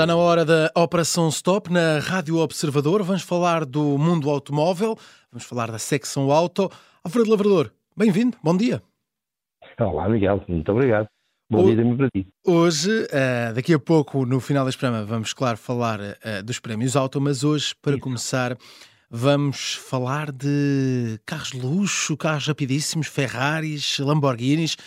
Está na hora da Operação Stop na Rádio Observador. Vamos falar do mundo automóvel, vamos falar da secção auto. Alfredo Lavrador, bem-vindo, bom dia. Olá, Miguel, muito obrigado. Bom dia também para ti. Hoje, uh, daqui a pouco, no final deste programa, vamos, claro, falar uh, dos prémios auto, mas hoje, para Isso. começar, vamos falar de carros de luxo, carros rapidíssimos, Ferraris, Lamborghinis.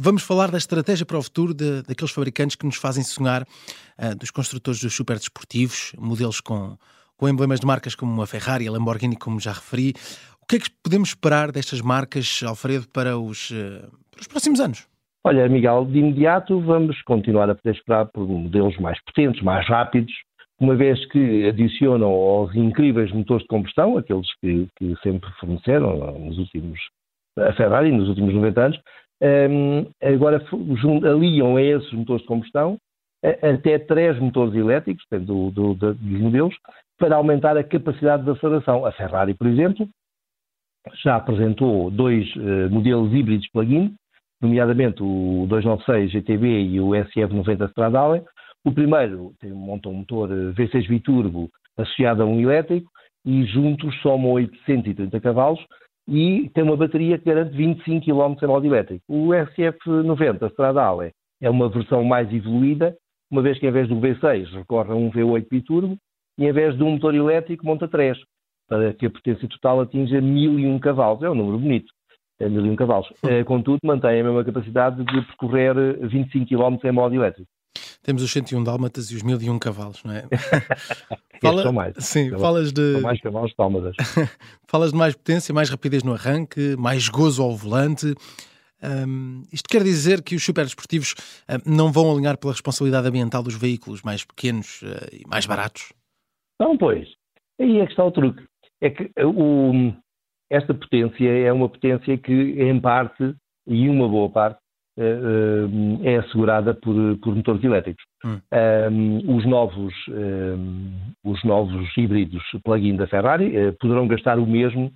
Vamos falar da estratégia para o futuro de, daqueles fabricantes que nos fazem sonhar, uh, dos construtores dos super desportivos, modelos com, com emblemas de marcas como a Ferrari, a Lamborghini, como já referi. O que é que podemos esperar destas marcas, Alfredo, para os, uh, para os próximos anos? Olha, Miguel, de imediato vamos continuar a poder esperar por modelos mais potentes, mais rápidos, uma vez que adicionam aos incríveis motores de combustão, aqueles que, que sempre forneceram nos últimos, a Ferrari nos últimos 90 anos, um, agora aliam a esses motores de combustão até três motores elétricos, do, do, do, dos modelos, para aumentar a capacidade de aceleração. A Ferrari, por exemplo, já apresentou dois uh, modelos híbridos plug-in, nomeadamente o 296 GTB e o SF90 Stradale. O primeiro tem, monta um motor eh, V6 biturbo associado a um elétrico e juntos somam 830 cavalos e tem uma bateria que garante 25 km em modo elétrico. O SF90 Stradale é uma versão mais evoluída, uma vez que em vez do V6 recorre a um V8 biturbo e em vez de um motor elétrico monta 3, para que a potência total atinja 1001 cavalos. É um número bonito, é 1001 cavalos. Eh, contudo, mantém a mesma capacidade de percorrer 25 km em modo elétrico. Temos os 101 dálmatas e os 1001 cavalos, não é? Fala, são mais. Sim, são falas de. São mais cavalos dálmatas. falas de mais potência, mais rapidez no arranque, mais gozo ao volante. Um, isto quer dizer que os superdesportivos um, não vão alinhar pela responsabilidade ambiental dos veículos mais pequenos uh, e mais baratos? Não, pois. Aí é que está o truque. É que o, esta potência é uma potência que, em parte, e uma boa parte, é assegurada por, por motores elétricos. Hum. Um, os, novos, um, os novos híbridos plug-in da Ferrari uh, poderão gastar o mesmo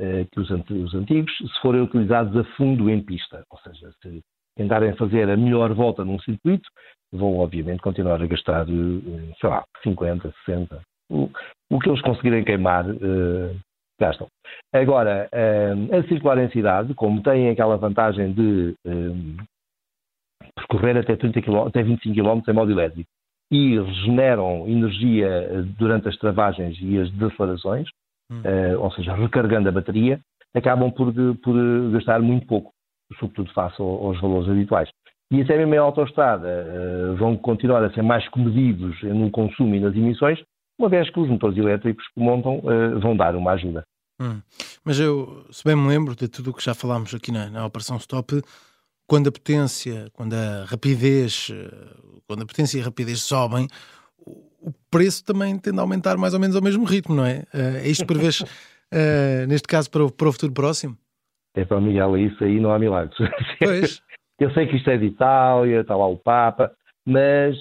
uh, que os, os, antigos se forem utilizados a fundo em pista. Ou seja, se tentarem fazer a melhor volta num circuito, vão obviamente continuar a gastar, sei lá, 50, 60. O, o que eles conseguirem queimar, gastam. Agora, a circular em cidade, como tem aquela vantagem de percorrer até, 30 km, até 25 km em modo elétrico e regeneram energia eh, durante as travagens e as decelerações, hum. uh, ou seja, recarregando a bateria, acabam por, por gastar muito pouco, sobretudo face aos valores habituais. E até mesmo em autoestrada uh, vão continuar a ser mais comedidos no consumo e nas emissões, uma vez que os motores elétricos que montam uh, vão dar uma ajuda. Hum. Mas eu, se bem me lembro de tudo o que já falámos aqui na, na Operação Stop, quando a potência, quando a rapidez, eh, quando a potência e a rapidez sobem, o preço também tende a aumentar mais ou menos ao mesmo ritmo, não é? Eh, é isto que prevês, uh, neste caso, para o, para o futuro próximo? É para Miguel, isso aí não há milagres. Pois. Eu sei que isto é de Itália, está lá o Papa, mas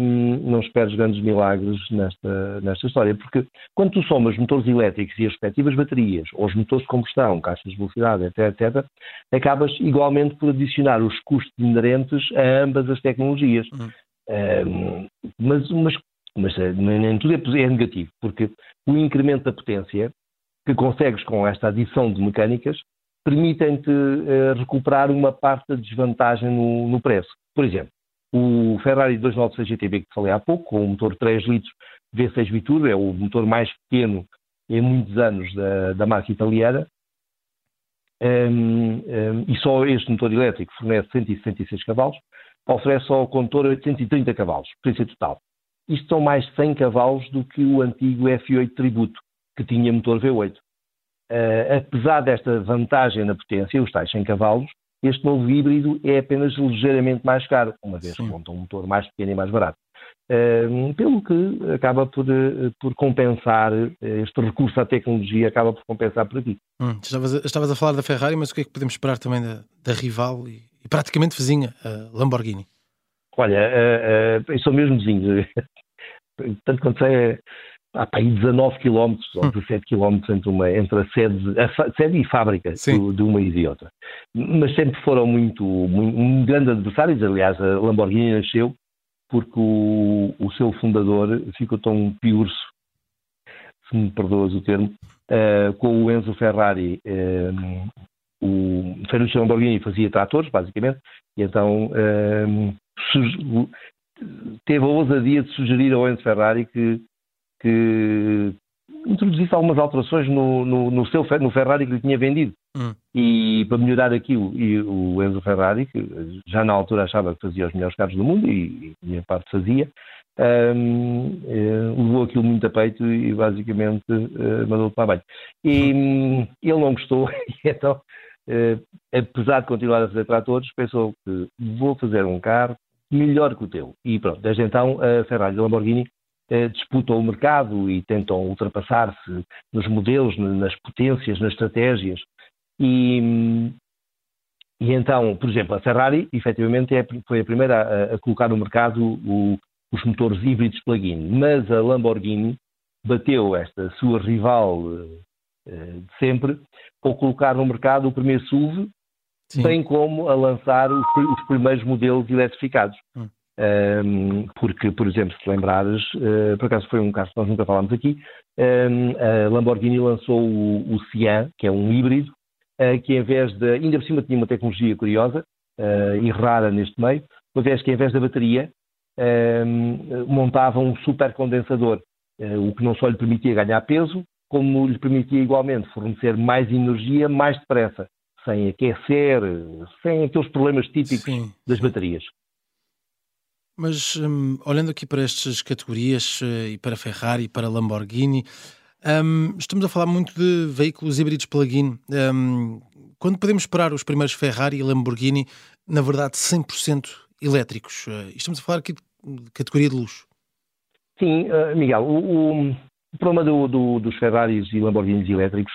hum, não esperes grandes milagres nesta, nesta história, porque quando tu somas motores elétricos e as respectivas baterias, ou os motores de combustão, caixas de velocidade, etc., etc., acabas igualmente por adicionar os custos inerentes a ambas as tecnologias. Uhum. Hum, mas, mas, mas eh, nem tudo é, é negativo, porque o incremento da potência que consegues com esta adição de mecânicas permitem-te uh, recuperar uma parte da desvantagem no, no preço. Por exemplo, o Ferrari 296 GTB que falei há pouco, com um motor 3 litros V6 biturbo, é o motor mais pequeno em muitos anos da, da marca italiana, um, um, e só este motor elétrico fornece 166 cavalos, oferece ao condutor 830 cavalos, potência total. Isto são mais 100 cavalos do que o antigo F8 Tributo, que tinha motor V8. Uh, ah, apesar desta vantagem na potência, os tais 100 cavalos, este novo híbrido é apenas ligeiramente mais caro, uma vez que monta um motor mais pequeno e mais barato. Uh, pelo que acaba por, uh, por compensar, uh, este recurso à tecnologia acaba por compensar por aqui. Hum, estavas, a, estavas, a, falar da Ferrari, mas o que é que podemos esperar também da, da rival e, e, praticamente vizinha, a Lamborghini? Olha, uh, eu sou mesmo vizinho. Tanto quanto sei, é, há para aí 19 km ou 17 km entre, uma, entre a, sede, a sede e fábrica do, de uma e outra. Mas sempre foram muito, muito um grande adversários, aliás, a Lamborghini nasceu porque o, o seu fundador ficou tão piurso, se me perdoas o termo, uh, com o Enzo Ferrari. Uh, o Ferruccio Lamborghini fazia tratores, basicamente, e então uh, teve a ousadia de sugerir ao Enzo Ferrari que, que introduzisse algumas alterações no, no, no, seu, no Ferrari que lhe tinha vendido. Hum. E para melhorar aquilo, e o Enzo Ferrari, que já na altura achava que fazia os melhores carros do mundo, e, e a parte fazia, um, eh, levou aquilo muito a peito e basicamente uh, mandou-o para baixo. E um, ele não gostou, e então, uh, apesar de continuar a fazer tratores, pensou que vou fazer um carro melhor que o teu. E pronto, desde então a Ferrari e a Lamborghini uh, disputam o mercado e tentam ultrapassar-se nos modelos, nas potências, nas estratégias. E, e então, por exemplo, a Ferrari, efetivamente, é, foi a primeira a, a colocar no mercado o, os motores híbridos plug-in, mas a Lamborghini bateu esta sua rival uh, de sempre ao colocar no mercado o primeiro SUV, Sim. bem como a lançar os, os primeiros modelos eletrificados. Hum. Porque, por exemplo, se lembrares, uh, por acaso foi um caso que nós nunca falámos aqui, a Lamborghini lançou o, o Cian, que é um híbrido, uh, que em vez de, ainda por cima tinha uma tecnologia curiosa uh, e rara neste meio, uma vez que em vez da bateria montava um supercondensador, o que não só lhe permitia ganhar peso, como lhe permitia igualmente fornecer mais energia mais depressa, sem aquecer, sem aqueles problemas típicos Sim. das baterias. Mas um, olhando aqui para estas categorias uh, e para Ferrari e para Lamborghini, um, estamos a falar muito de veículos híbridos plug-in. Um, quando podemos esperar os primeiros Ferrari e Lamborghini, na verdade, 100% elétricos? Uh, estamos a falar aqui de categoria de luxo. Sim, uh, Miguel, o, o, problema do, do, dos Ferraris e Lamborghinis elétricos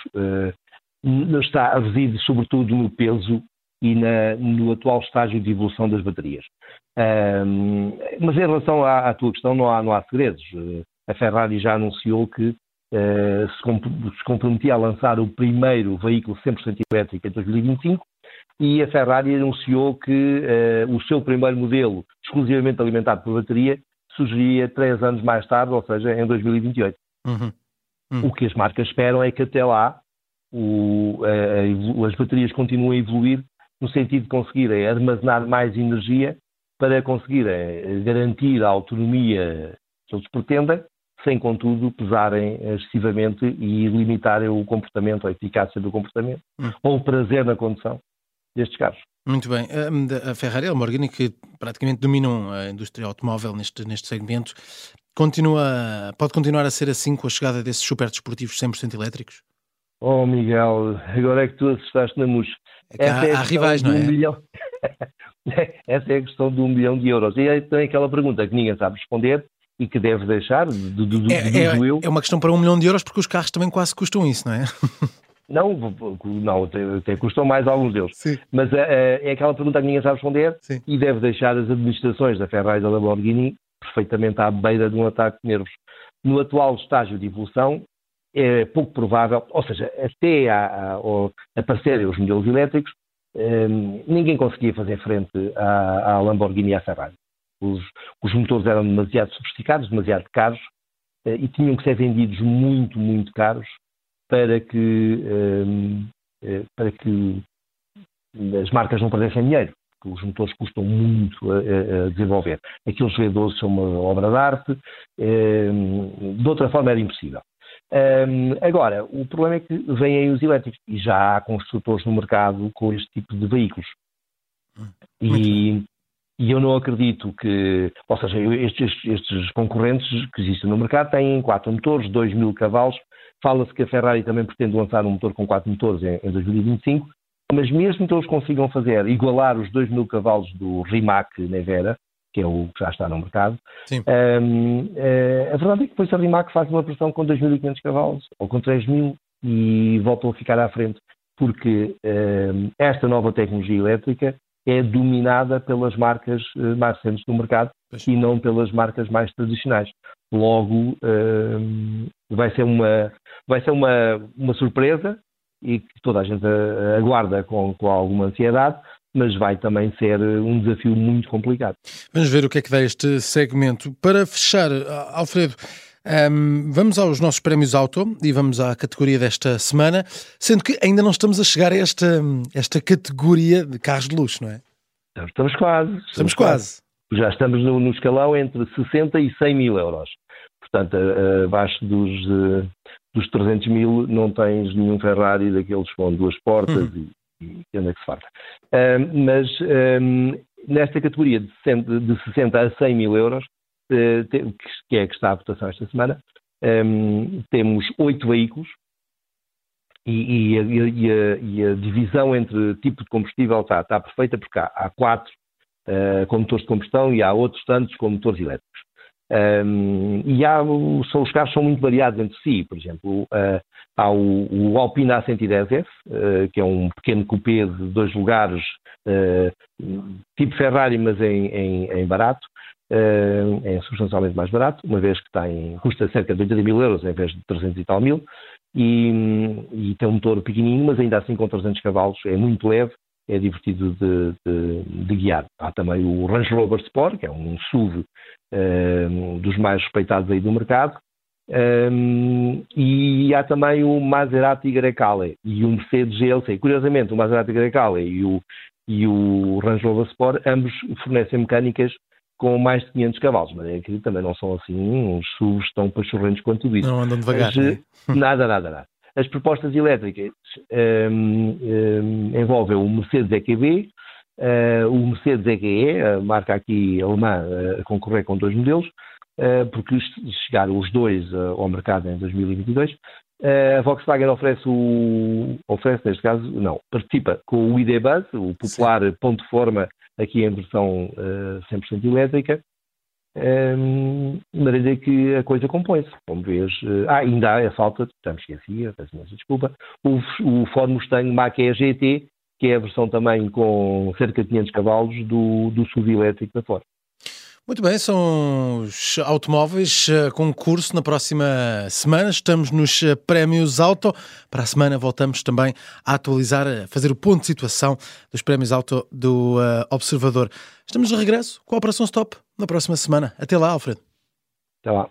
está reside sobretudo no peso e na, no atual estágio de evolução das baterias. Um, mas em relação à, à, tua questão, não há, não há segredos. A Ferrari já anunciou que uh, se, comp se, comprometia a lançar o primeiro veículo 100% elétrico em 2025 e a Ferrari anunciou que uh, o seu primeiro modelo, exclusivamente alimentado por bateria, surgiria três anos mais tarde, ou seja, em 2028. Uhum. Uhum. O que as marcas esperam é que até lá o, uh, as baterias continuem a evoluir no sentido de conseguirem armazenar mais energia para conseguirem eh, garantir a autonomia que eles pretendem, sem, contudo, pesarem excessivamente e limitarem o comportamento, a eficácia do comportamento, hum. ou o prazer na condução destes carros. Muito bem. A Ferrari e a Lamborghini, que praticamente dominam a indústria automóvel neste, neste segmento, continua, pode continuar a ser assim com a chegada desses super desportivos 100% elétricos? Oh, Miguel, agora é que tu assustaste na mousse. É há, é há rivais, não é? Um milhão... Essa é a questão de um milhão de euros. E aí tem aquela pergunta que ninguém sabe responder e que deve deixar, do, do, do, é, é, eu. É uma questão para um milhão de euros porque os carros também quase custam isso, não é? Não, não até, até custam mais alguns deles. Sim. Mas é, é, aquela pergunta que ninguém sabe responder Sim. e deve deixar as administrações da Ferrari e da Lamborghini perfeitamente à beira de um ataque de nervos. No atual estágio de evolução, é pouco provável, ou seja, até a, a, aparecerem os modelos elétricos, um, ninguém conseguia fazer frente à, à Lamborghini e à Ferrari. Os, os, motores eram demasiado sofisticados, demasiado caros uh, e tinham que ser vendidos muito, muito caros para que, um, uh, eh, para que as marcas não perdessem dinheiro. Porque os motores custam muito a, a desenvolver. Aqueles V12 são uma obra de arte, um, de outra forma era impossível. Um, agora, o problema é que vêm aí os elétricos e já há construtores no mercado com este tipo de veículos. E, e, eu não acredito que, ou seja, estes, estes, concorrentes que existem no mercado têm quatro motores, 2 mil cavalos. Fala-se que a Ferrari também pretende lançar um motor com quatro motores em, em 2025, mas mesmo que eles consigam fazer, igualar os 2 mil cavalos do Rimac Nevera, que é o que já está no mercado. Um, eh, a verdade é que depois a Rimac faz uma versão com 2.500 cavalos ou com 3.000 e voltam a ficar à frente, porque um, esta nova tecnologia elétrica é dominada pelas marcas uh, mais recentes do mercado pois. e não pelas marcas mais tradicionais. Logo, um, vai ser, uma, vai ser uma, uma surpresa e que toda a gente aguarda com, com alguma ansiedade, mas vai também ser um desafio muito complicado. Vamos ver o que é que dá este segmento. Para fechar, Alfredo, um, vamos aos nossos prémios auto e vamos à categoria desta semana, sendo que ainda não estamos a chegar a esta, esta categoria de carros de luxo, não é? Estamos quase. Estamos, estamos quase. quase. Já estamos no, no, escalão entre 60 e 100 mil euros. Portanto, abaixo dos, eh, dos 300 mil não tens nenhum Ferrari daqueles com duas portas uhum. e, e anda que se farta. Mas um, nesta categoria de 60, de 60 a 100 mil euros, eh, que é que está à votação esta semana, um, temos oito veículos e, e, a, e, a, e, a, divisão entre tipo de combustível está, está perfeita porque há, há quatro uh, com motores de combustão e há outros tantos com motores elétricos. Um, e há, são, os carros são muito variados entre si. Por exemplo, uh, há o, o Alpine A110F, uh, que é um pequeno coupé de dois lugares, tipo Ferrari, mas em, em, em barato é substancialmente mais barato, uma vez que tem, custa cerca de 80 mil euros em vez de 300 e tal mil, e, e tem um motor pequenininho, mas ainda assim com 300 cavalos, é muito leve, é divertido de, de, de guiar. Há também o Range Rover Sport, que é um SUV um, dos mais respeitados aí do mercado, um, e há também o Maserati Grecale e o Mercedes GLC. Curiosamente, o Maserati Grecale e o, e o Range Rover Sport, ambos fornecem mecânicas com mais de 500 cavalos, mas é que também não são assim uns SUVs tão pachorrentos quanto isso. Não andam devagar. Mas, né? Nada, nada, nada. As propostas elétricas um, um, envolvem o Mercedes EQB, uh, o Mercedes EQE, a marca aqui alemã, uh, a concorrer com dois modelos, uh, porque chegaram os dois ao mercado em 2022. a Volkswagen oferece, o, oferece, neste caso, não, participa com o ID Buzz, o popular Sim. ponto de forma aqui em versão uh, 100% elétrica, um, de maneira que a coisa compõe-se. Como vês, uh, ah, ainda há a falta, já me esquecia, peço imensa desculpa, o, o Ford Mustang Mach-E GT, que é a versão também com cerca de 500 cavalos do, do SUV elétrico da Ford. Muito bem, são os automóveis uh, concurso na próxima semana. Estamos nos uh, prémios Auto. Para a semana voltamos também a atualizar, a fazer o ponto de situação dos prémios Auto do uh, Observador. Estamos de regresso com a Operação Stop na próxima semana. Até lá, Alfredo. Até lá.